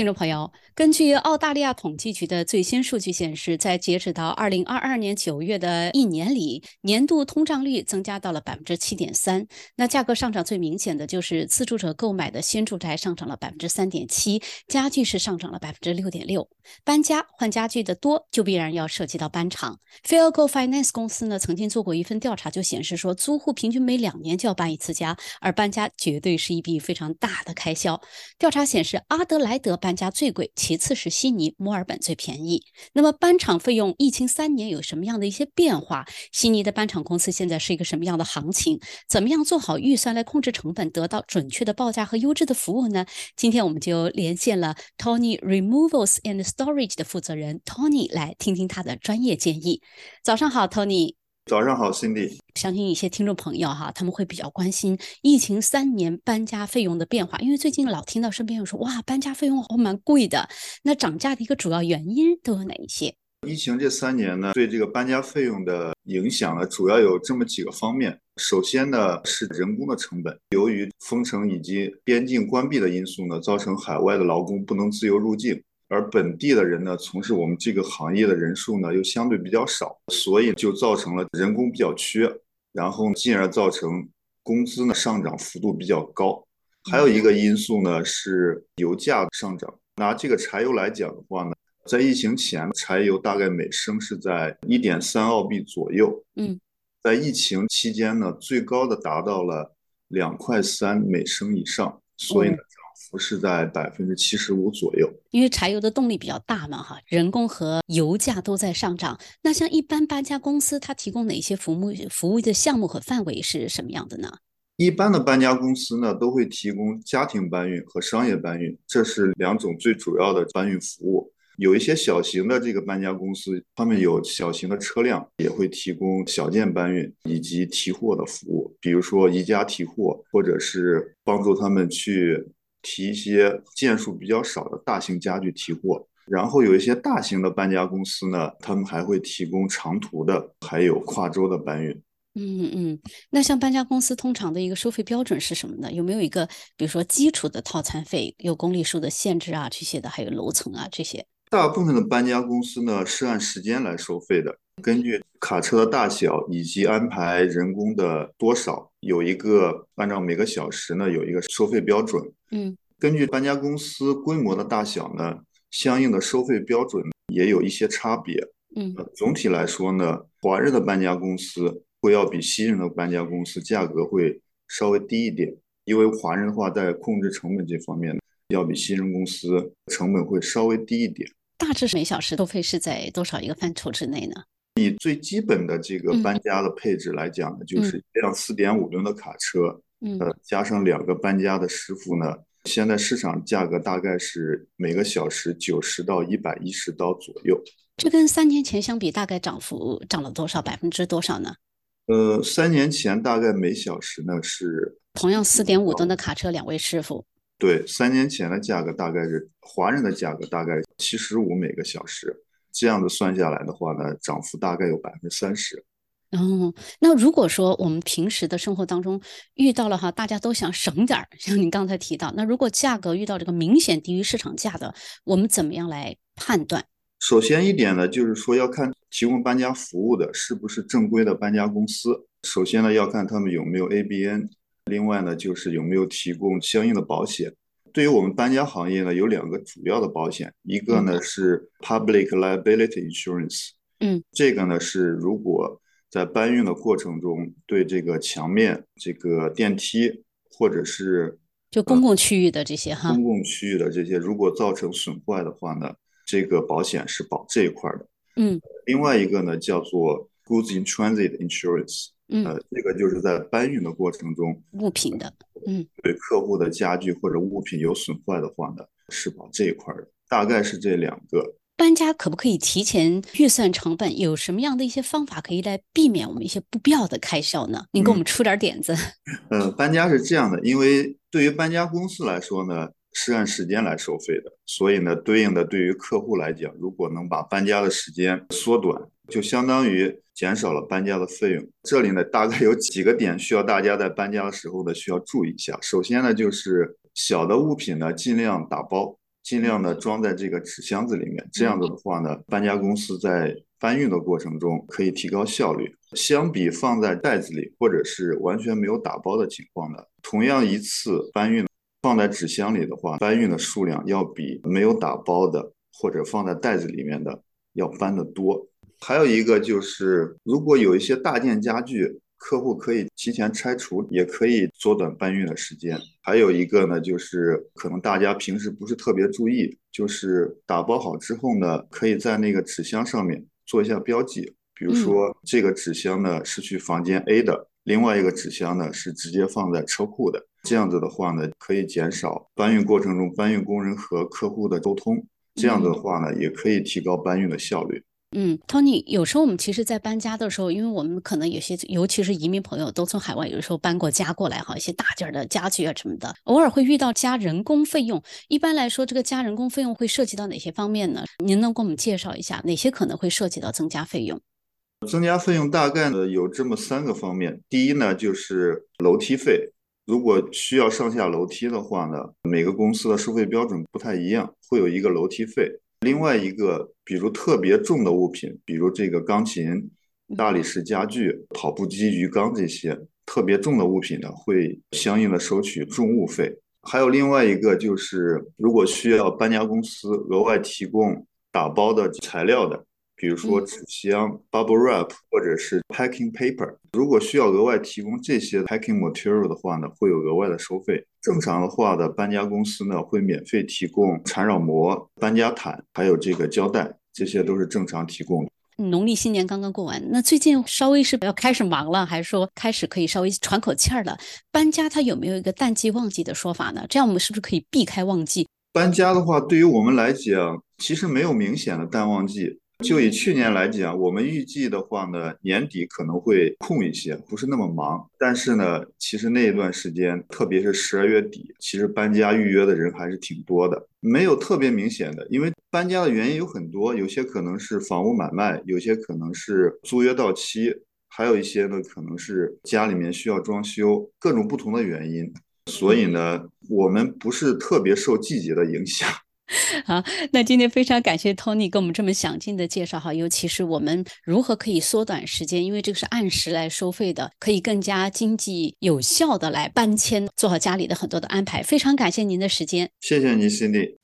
听众朋友，根据澳大利亚统计局的最新数据显示，在截止到二零二二年九月的一年里，年度通胀率增加到了百分之七点三。那价格上涨最明显的就是自住者购买的新住宅上涨了百分之三点七，家具是上涨了百分之六点六。搬家换家具的多，就必然要涉及到搬厂。Fairgo Finance 公司呢，曾经做过一份调查，就显示说，租户平均每两年就要搬一次家，而搬家绝对是一笔非常大的开销。调查显示，阿德莱德。搬搬家最贵，其次是悉尼、墨尔本最便宜。那么搬厂费用，疫情三年有什么样的一些变化？悉尼的搬厂公司现在是一个什么样的行情？怎么样做好预算来控制成本，得到准确的报价和优质的服务呢？今天我们就连线了 Tony Removals and Storage 的负责人 Tony，来听听他的专业建议。早上好，Tony。早上好，Cindy。相信一些听众朋友哈，他们会比较关心疫情三年搬家费用的变化，因为最近老听到身边有说，哇，搬家费用还蛮贵的。那涨价的一个主要原因都有哪一些？疫情这三年呢，对这个搬家费用的影响呢，主要有这么几个方面。首先呢，是人工的成本，由于封城以及边境关闭的因素呢，造成海外的劳工不能自由入境。而本地的人呢，从事我们这个行业的人数呢，又相对比较少，所以就造成了人工比较缺，然后进而造成工资呢上涨幅度比较高。还有一个因素呢是油价上涨。拿这个柴油来讲的话呢，在疫情前，柴油大概每升是在一点三澳币左右。嗯，在疫情期间呢，最高的达到了两块三每升以上，所以呢。不是在百分之七十五左右，因为柴油的动力比较大嘛，哈，人工和油价都在上涨。那像一般搬家公司，它提供哪些服务？服务的项目和范围是什么样的呢？一般的搬家公司呢，都会提供家庭搬运和商业搬运，这是两种最主要的搬运服务。有一些小型的这个搬家公司，他们有小型的车辆，也会提供小件搬运以及提货的服务，比如说宜家提货，或者是帮助他们去。提一些件数比较少的大型家具提货，然后有一些大型的搬家公司呢，他们还会提供长途的，还有跨州的搬运。嗯嗯，那像搬家公司通常的一个收费标准是什么呢？有没有一个，比如说基础的套餐费，有公里数的限制啊这些的，还有楼层啊这些？大部分的搬家公司呢是按时间来收费的，根据卡车的大小以及安排人工的多少，有一个按照每个小时呢有一个收费标准。嗯，根据搬家公司规模的大小呢，相应的收费标准也有一些差别。嗯，总体来说呢，华人的搬家公司会要比西人的搬家公司价格会稍微低一点，因为华人的话在控制成本这方面要比西人公司成本会稍微低一点。大致每小时收费是在多少一个范畴之内呢？以最基本的这个搬家的配置来讲呢，就是一辆四点五吨的卡车。呃，加上两个搬家的师傅呢，现在市场价格大概是每个小时九十到一百一十刀左右。这跟三年前相比，大概涨幅涨了多少？百分之多少呢？呃，三年前大概每小时呢是同样四点五吨的卡车，两位师傅。对，三年前的价格大概是华人的价格大概七十五每个小时，这样的算下来的话呢，涨幅大概有百分之三十。哦，那如果说我们平时的生活当中遇到了哈，大家都想省点儿，像您刚才提到，那如果价格遇到这个明显低于市场价的，我们怎么样来判断？首先一点呢，就是说要看提供搬家服务的是不是正规的搬家公司。首先呢，要看他们有没有 ABN，另外呢，就是有没有提供相应的保险。对于我们搬家行业呢，有两个主要的保险，一个呢是 Public Liability Insurance，嗯，这个呢是如果在搬运的过程中，对这个墙面、这个电梯，或者是就公共区域的这些哈，公共区域的这些，如果造成损坏的话呢，这个保险是保这一块的。嗯，另外一个呢叫做 Goods in Transit Insurance，嗯，这个就是在搬运的过程中物品的，嗯，对客户的家具或者物品有损坏的话呢，是保这一块的。大概是这两个。搬家可不可以提前预算成本？有什么样的一些方法可以来避免我们一些不必要的开销呢？您给我们出点点子。呃，搬家是这样的，因为对于搬家公司来说呢，是按时间来收费的，所以呢，对应的对于客户来讲，如果能把搬家的时间缩短，就相当于减少了搬家的费用。这里呢，大概有几个点需要大家在搬家的时候呢需要注意一下。首先呢，就是小的物品呢尽量打包。尽量的装在这个纸箱子里面。这样子的话呢，搬家公司在搬运的过程中可以提高效率。相比放在袋子里或者是完全没有打包的情况呢，同样一次搬运放在纸箱里的话，搬运的数量要比没有打包的或者放在袋子里面的要搬得多。还有一个就是，如果有一些大件家具，客户可以提前拆除，也可以缩短搬运的时间。还有一个呢，就是可能大家平时不是特别注意，就是打包好之后呢，可以在那个纸箱上面做一下标记，比如说这个纸箱呢是去房间 A 的，另外一个纸箱呢是直接放在车库的。这样子的话呢，可以减少搬运过程中搬运工人和客户的沟通。这样子的话呢，也可以提高搬运的效率。嗯，Tony，有时候我们其实，在搬家的时候，因为我们可能有些，尤其是移民朋友，都从海外有时候搬过家过来哈，一些大件的家具啊什么的，偶尔会遇到加人工费用。一般来说，这个加人工费用会涉及到哪些方面呢？您能给我们介绍一下，哪些可能会涉及到增加费用？增加费用大概呢有这么三个方面。第一呢，就是楼梯费，如果需要上下楼梯的话呢，每个公司的收费标准不太一样，会有一个楼梯费。另外一个，比如特别重的物品，比如这个钢琴、大理石家具、跑步机、鱼缸这些特别重的物品呢，会相应的收取重物费。还有另外一个就是，如果需要搬家公司额外提供打包的材料的。比如说纸箱、bubble wrap 或者是 packing paper，如果需要额外提供这些 packing material 的话呢，会有额外的收费。正常的话的搬家公司呢，会免费提供缠绕膜、搬家毯，还有这个胶带，这些都是正常提供的。农历新年刚刚过完，那最近稍微是要开始忙了，还是说开始可以稍微喘口气儿了？搬家它有没有一个淡季旺季的说法呢？这样我们是不是可以避开旺季？搬家的话，对于我们来讲，其实没有明显的淡旺季。就以去年来讲，我们预计的话呢，年底可能会空一些，不是那么忙。但是呢，其实那一段时间，特别是十二月底，其实搬家预约的人还是挺多的，没有特别明显的。因为搬家的原因有很多，有些可能是房屋买卖，有些可能是租约到期，还有一些呢可能是家里面需要装修，各种不同的原因。所以呢，我们不是特别受季节的影响。好，那今天非常感谢 Tony 给我们这么详尽的介绍哈，尤其是我们如何可以缩短时间，因为这个是按时来收费的，可以更加经济有效的来搬迁，做好家里的很多的安排。非常感谢您的时间，谢谢您，Cindy。